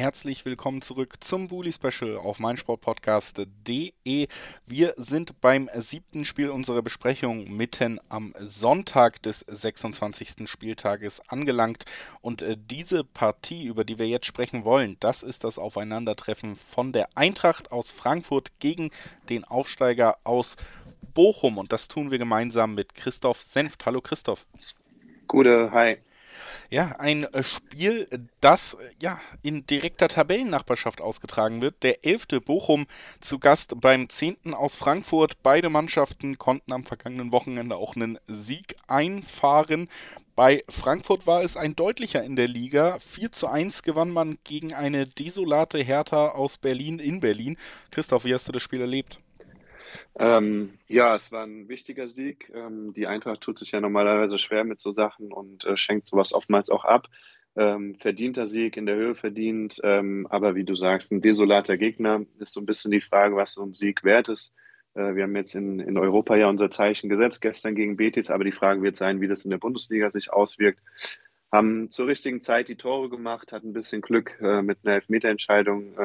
Herzlich willkommen zurück zum Bully Special auf meinsportpodcast.de. Wir sind beim siebten Spiel unserer Besprechung mitten am Sonntag des 26. Spieltages angelangt. Und äh, diese Partie, über die wir jetzt sprechen wollen, das ist das Aufeinandertreffen von der Eintracht aus Frankfurt gegen den Aufsteiger aus Bochum. Und das tun wir gemeinsam mit Christoph Senft. Hallo Christoph. Gute, hi. Ja, ein äh, Spiel, das äh, ja in direkter Tabellennachbarschaft ausgetragen wird. Der 11. Bochum zu Gast beim 10. aus Frankfurt. Beide Mannschaften konnten am vergangenen Wochenende auch einen Sieg einfahren. Bei Frankfurt war es ein deutlicher in der Liga. 4 zu 1 gewann man gegen eine desolate Hertha aus Berlin in Berlin. Christoph, wie hast du das Spiel erlebt? Ähm, ja, es war ein wichtiger Sieg. Ähm, die Eintracht tut sich ja normalerweise schwer mit so Sachen und äh, schenkt sowas oftmals auch ab. Ähm, verdienter Sieg in der Höhe verdient, ähm, aber wie du sagst, ein desolater Gegner ist so ein bisschen die Frage, was so ein Sieg wert ist. Äh, wir haben jetzt in, in Europa ja unser Zeichen gesetzt, gestern gegen Betis, aber die Frage wird sein, wie das in der Bundesliga sich auswirkt. Haben zur richtigen Zeit die Tore gemacht, hatten ein bisschen Glück äh, mit einer Elfmeterentscheidung.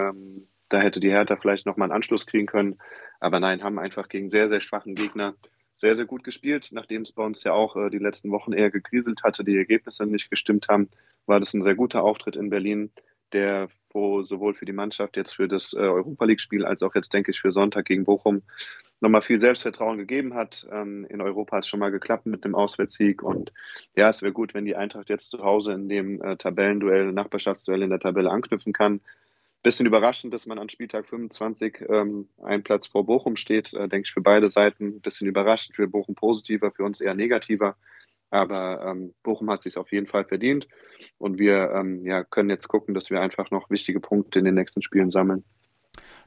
Da hätte die Hertha vielleicht nochmal einen Anschluss kriegen können. Aber nein, haben einfach gegen sehr, sehr schwachen Gegner sehr, sehr gut gespielt. Nachdem es bei uns ja auch äh, die letzten Wochen eher gekriselt hatte, die Ergebnisse nicht gestimmt haben, war das ein sehr guter Auftritt in Berlin, der wo sowohl für die Mannschaft jetzt für das äh, Europa League-Spiel als auch jetzt, denke ich, für Sonntag gegen Bochum nochmal viel Selbstvertrauen gegeben hat. Ähm, in Europa hat es schon mal geklappt mit dem Auswärtssieg. Und ja, es wäre gut, wenn die Eintracht jetzt zu Hause in dem äh, Tabellenduell, Nachbarschaftsduell in der Tabelle anknüpfen kann bisschen überraschend, dass man an Spieltag 25 ähm, einen Platz vor Bochum steht, äh, denke ich für beide Seiten. Ein bisschen überraschend, für Bochum positiver, für uns eher negativer. Aber ähm, Bochum hat sich auf jeden Fall verdient und wir ähm, ja, können jetzt gucken, dass wir einfach noch wichtige Punkte in den nächsten Spielen sammeln.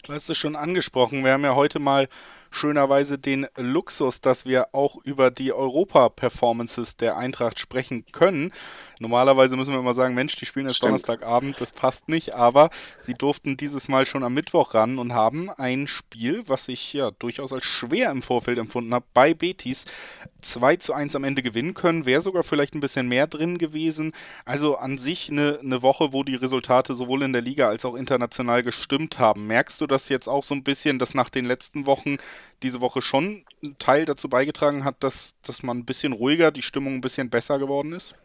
Du hast es schon angesprochen. Wir haben ja heute mal schönerweise den Luxus, dass wir auch über die Europa-Performances der Eintracht sprechen können. Normalerweise müssen wir immer sagen, Mensch, die spielen jetzt Donnerstagabend, das passt nicht, aber sie durften dieses Mal schon am Mittwoch ran und haben ein Spiel, was ich ja durchaus als schwer im Vorfeld empfunden habe, bei Betis 2 zu 1 am Ende gewinnen können. Wäre sogar vielleicht ein bisschen mehr drin gewesen. Also an sich eine, eine Woche, wo die Resultate sowohl in der Liga als auch international gestimmt haben. Merkst du das jetzt auch so ein bisschen, dass nach den letzten Wochen diese Woche schon ein Teil dazu beigetragen hat, dass, dass man ein bisschen ruhiger, die Stimmung ein bisschen besser geworden ist?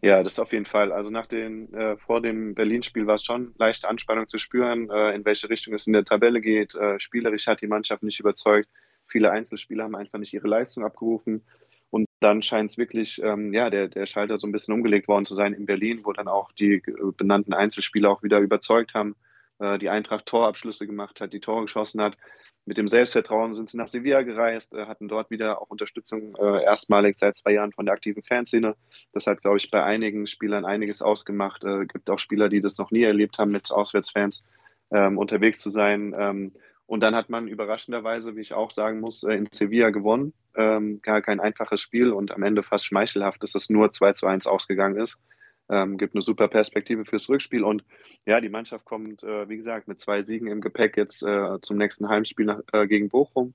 Ja, das auf jeden Fall. Also nach den, äh, vor dem Berlin-Spiel war es schon leichte Anspannung zu spüren, äh, in welche Richtung es in der Tabelle geht. Äh, spielerisch hat die Mannschaft nicht überzeugt. Viele Einzelspieler haben einfach nicht ihre Leistung abgerufen. Und dann scheint es wirklich, ähm, ja, der, der Schalter so ein bisschen umgelegt worden zu sein in Berlin, wo dann auch die äh, benannten Einzelspieler auch wieder überzeugt haben, äh, die Eintracht Torabschlüsse gemacht hat, die Tore geschossen hat mit dem Selbstvertrauen sind sie nach Sevilla gereist, äh, hatten dort wieder auch Unterstützung äh, erstmalig seit zwei Jahren von der aktiven Fanszene. Das hat, glaube ich, bei einigen Spielern einiges ausgemacht. Es äh, gibt auch Spieler, die das noch nie erlebt haben, mit Auswärtsfans ähm, unterwegs zu sein. Ähm, und dann hat man überraschenderweise, wie ich auch sagen muss, äh, in Sevilla gewonnen. Ähm, gar kein einfaches Spiel und am Ende fast schmeichelhaft, dass es nur 2 zu 1 ausgegangen ist ähm, gibt eine super Perspektive fürs Rückspiel. Und ja, die Mannschaft kommt, äh, wie gesagt, mit zwei Siegen im Gepäck jetzt äh, zum nächsten Heimspiel nach, äh, gegen Bochum.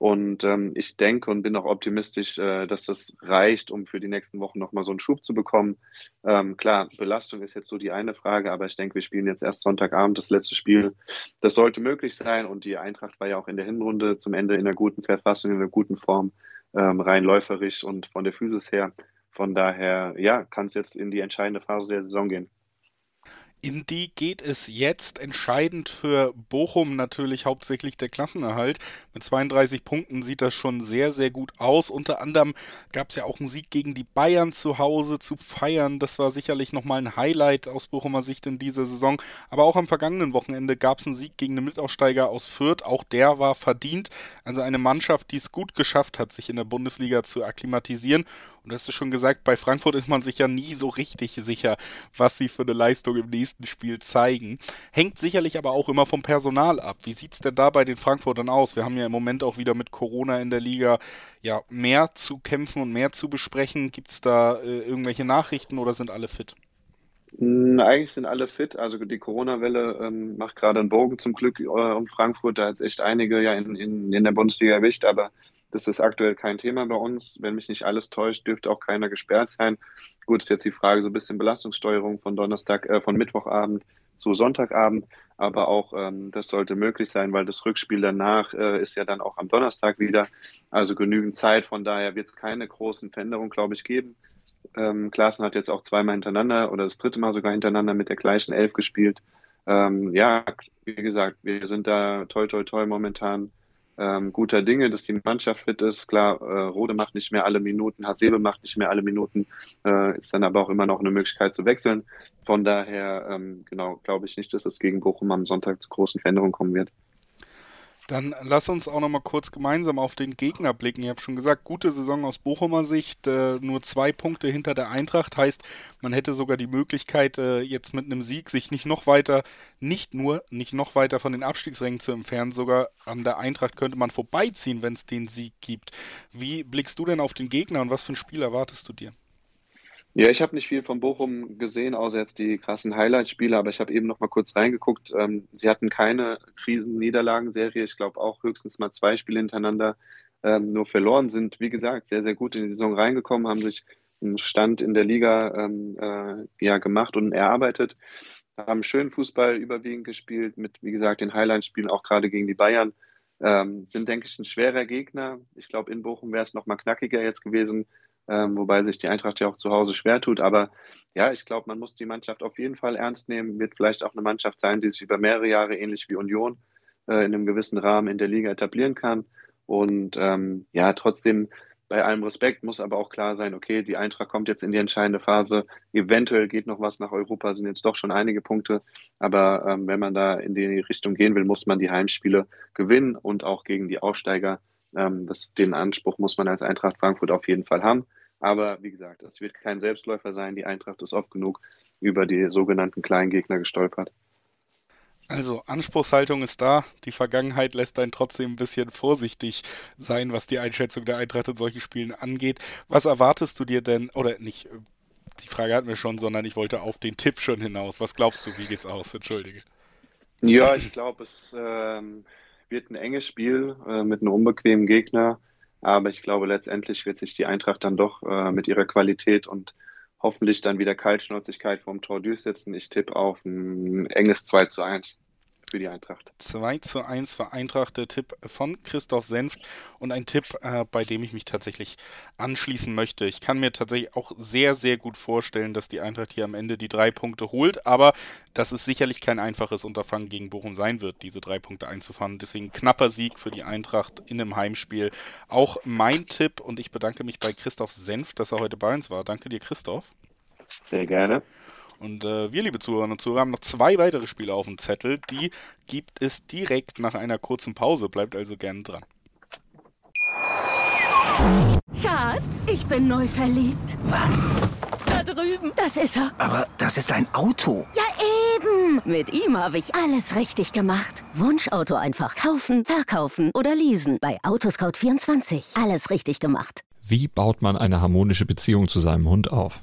Und ähm, ich denke und bin auch optimistisch, äh, dass das reicht, um für die nächsten Wochen nochmal so einen Schub zu bekommen. Ähm, klar, Belastung ist jetzt so die eine Frage, aber ich denke, wir spielen jetzt erst Sonntagabend das letzte Spiel. Das sollte möglich sein und die Eintracht war ja auch in der Hinrunde zum Ende in einer guten Verfassung, in einer guten Form, ähm, rein läuferisch und von der Physis her. Von daher, ja, kann es jetzt in die entscheidende Phase der Saison gehen. In die geht es jetzt entscheidend für Bochum natürlich hauptsächlich der Klassenerhalt. Mit 32 Punkten sieht das schon sehr, sehr gut aus. Unter anderem gab es ja auch einen Sieg gegen die Bayern zu Hause zu feiern. Das war sicherlich nochmal ein Highlight aus Bochumer Sicht in dieser Saison. Aber auch am vergangenen Wochenende gab es einen Sieg gegen den Mitaussteiger aus Fürth. Auch der war verdient. Also eine Mannschaft, die es gut geschafft hat, sich in der Bundesliga zu akklimatisieren. Und du hast es schon gesagt, bei Frankfurt ist man sich ja nie so richtig sicher, was sie für eine Leistung im nächsten Spiel zeigen. Hängt sicherlich aber auch immer vom Personal ab. Wie sieht es denn da bei den Frankfurtern aus? Wir haben ja im Moment auch wieder mit Corona in der Liga ja mehr zu kämpfen und mehr zu besprechen. Gibt es da äh, irgendwelche Nachrichten oder sind alle fit? Eigentlich sind alle fit. Also die Corona-Welle ähm, macht gerade einen Bogen zum Glück äh, um Frankfurt. Da hat es echt einige ja in, in, in der Bundesliga erwischt, aber das ist aktuell kein Thema bei uns. Wenn mich nicht alles täuscht, dürfte auch keiner gesperrt sein. Gut, ist jetzt die Frage so ein bisschen Belastungssteuerung von Donnerstag, äh, von Mittwochabend zu Sonntagabend. Aber auch ähm, das sollte möglich sein, weil das Rückspiel danach äh, ist ja dann auch am Donnerstag wieder. Also genügend Zeit. Von daher wird es keine großen Veränderungen, glaube ich, geben. Ähm, Klaassen hat jetzt auch zweimal hintereinander oder das dritte Mal sogar hintereinander mit der gleichen Elf gespielt. Ähm, ja, wie gesagt, wir sind da toll, toll, toll momentan ähm, guter Dinge, dass die Mannschaft fit ist. Klar, äh, Rode macht nicht mehr alle Minuten, Hasebe macht nicht mehr alle Minuten, äh, ist dann aber auch immer noch eine Möglichkeit zu wechseln. Von daher, ähm, genau, glaube ich nicht, dass es gegen Bochum am Sonntag zu großen Veränderungen kommen wird. Dann lass uns auch noch mal kurz gemeinsam auf den Gegner blicken. Ihr habt schon gesagt, gute Saison aus Bochumer Sicht, äh, nur zwei Punkte hinter der Eintracht. Heißt, man hätte sogar die Möglichkeit, äh, jetzt mit einem Sieg sich nicht noch weiter, nicht nur, nicht noch weiter von den Abstiegsrängen zu entfernen. Sogar an der Eintracht könnte man vorbeiziehen, wenn es den Sieg gibt. Wie blickst du denn auf den Gegner und was für ein Spiel erwartest du dir? Ja, ich habe nicht viel von Bochum gesehen, außer jetzt die krassen Highlight-Spiele, aber ich habe eben noch mal kurz reingeguckt. Ähm, sie hatten keine Krisenniederlagenserie, ich glaube auch höchstens mal zwei Spiele hintereinander ähm, nur verloren, sind wie gesagt sehr, sehr gut in die Saison reingekommen, haben sich einen Stand in der Liga ähm, äh, ja, gemacht und erarbeitet, haben schön Fußball überwiegend gespielt, mit wie gesagt den Highlight-Spielen auch gerade gegen die Bayern. Ähm, sind, denke ich, ein schwerer Gegner. Ich glaube, in Bochum wäre es noch mal knackiger jetzt gewesen ähm, wobei sich die Eintracht ja auch zu Hause schwer tut. Aber ja, ich glaube, man muss die Mannschaft auf jeden Fall ernst nehmen. Wird vielleicht auch eine Mannschaft sein, die sich über mehrere Jahre ähnlich wie Union äh, in einem gewissen Rahmen in der Liga etablieren kann. Und ähm, ja, trotzdem bei allem Respekt muss aber auch klar sein, okay, die Eintracht kommt jetzt in die entscheidende Phase. Eventuell geht noch was nach Europa, sind jetzt doch schon einige Punkte. Aber ähm, wenn man da in die Richtung gehen will, muss man die Heimspiele gewinnen und auch gegen die Aufsteiger. Ähm, das, den Anspruch muss man als Eintracht Frankfurt auf jeden Fall haben. Aber wie gesagt, es wird kein Selbstläufer sein. Die Eintracht ist oft genug über die sogenannten kleinen Gegner gestolpert. Also Anspruchshaltung ist da. Die Vergangenheit lässt einen trotzdem ein bisschen vorsichtig sein, was die Einschätzung der Eintracht in solchen Spielen angeht. Was erwartest du dir denn, oder nicht, die Frage hatten wir schon, sondern ich wollte auf den Tipp schon hinaus. Was glaubst du, wie geht's aus? Entschuldige. Ja, ich glaube, es ähm, wird ein enges Spiel äh, mit einem unbequemen Gegner. Aber ich glaube, letztendlich wird sich die Eintracht dann doch äh, mit ihrer Qualität und hoffentlich dann wieder Kaltschnäuzigkeit vom Tor durchsetzen. Ich tippe auf ein enges 2 zu 1 für die Eintracht. 2 zu 1 für Eintracht, der Tipp von Christoph Senft und ein Tipp, äh, bei dem ich mich tatsächlich anschließen möchte. Ich kann mir tatsächlich auch sehr, sehr gut vorstellen, dass die Eintracht hier am Ende die drei Punkte holt, aber dass es sicherlich kein einfaches Unterfangen gegen Bochum sein wird, diese drei Punkte einzufahren. Deswegen knapper Sieg für die Eintracht in einem Heimspiel. Auch mein Tipp und ich bedanke mich bei Christoph Senft, dass er heute bei uns war. Danke dir, Christoph. Sehr gerne. Und äh, wir, liebe Zuhörerinnen und Zuhörer, haben noch zwei weitere Spiele auf dem Zettel. Die gibt es direkt nach einer kurzen Pause. Bleibt also gerne dran. Schatz, ich bin neu verliebt. Was? Da drüben. Das ist er. Aber das ist ein Auto. Ja, eben. Mit ihm habe ich alles richtig gemacht. Wunschauto einfach kaufen, verkaufen oder leasen. Bei Autoscout24. Alles richtig gemacht. Wie baut man eine harmonische Beziehung zu seinem Hund auf?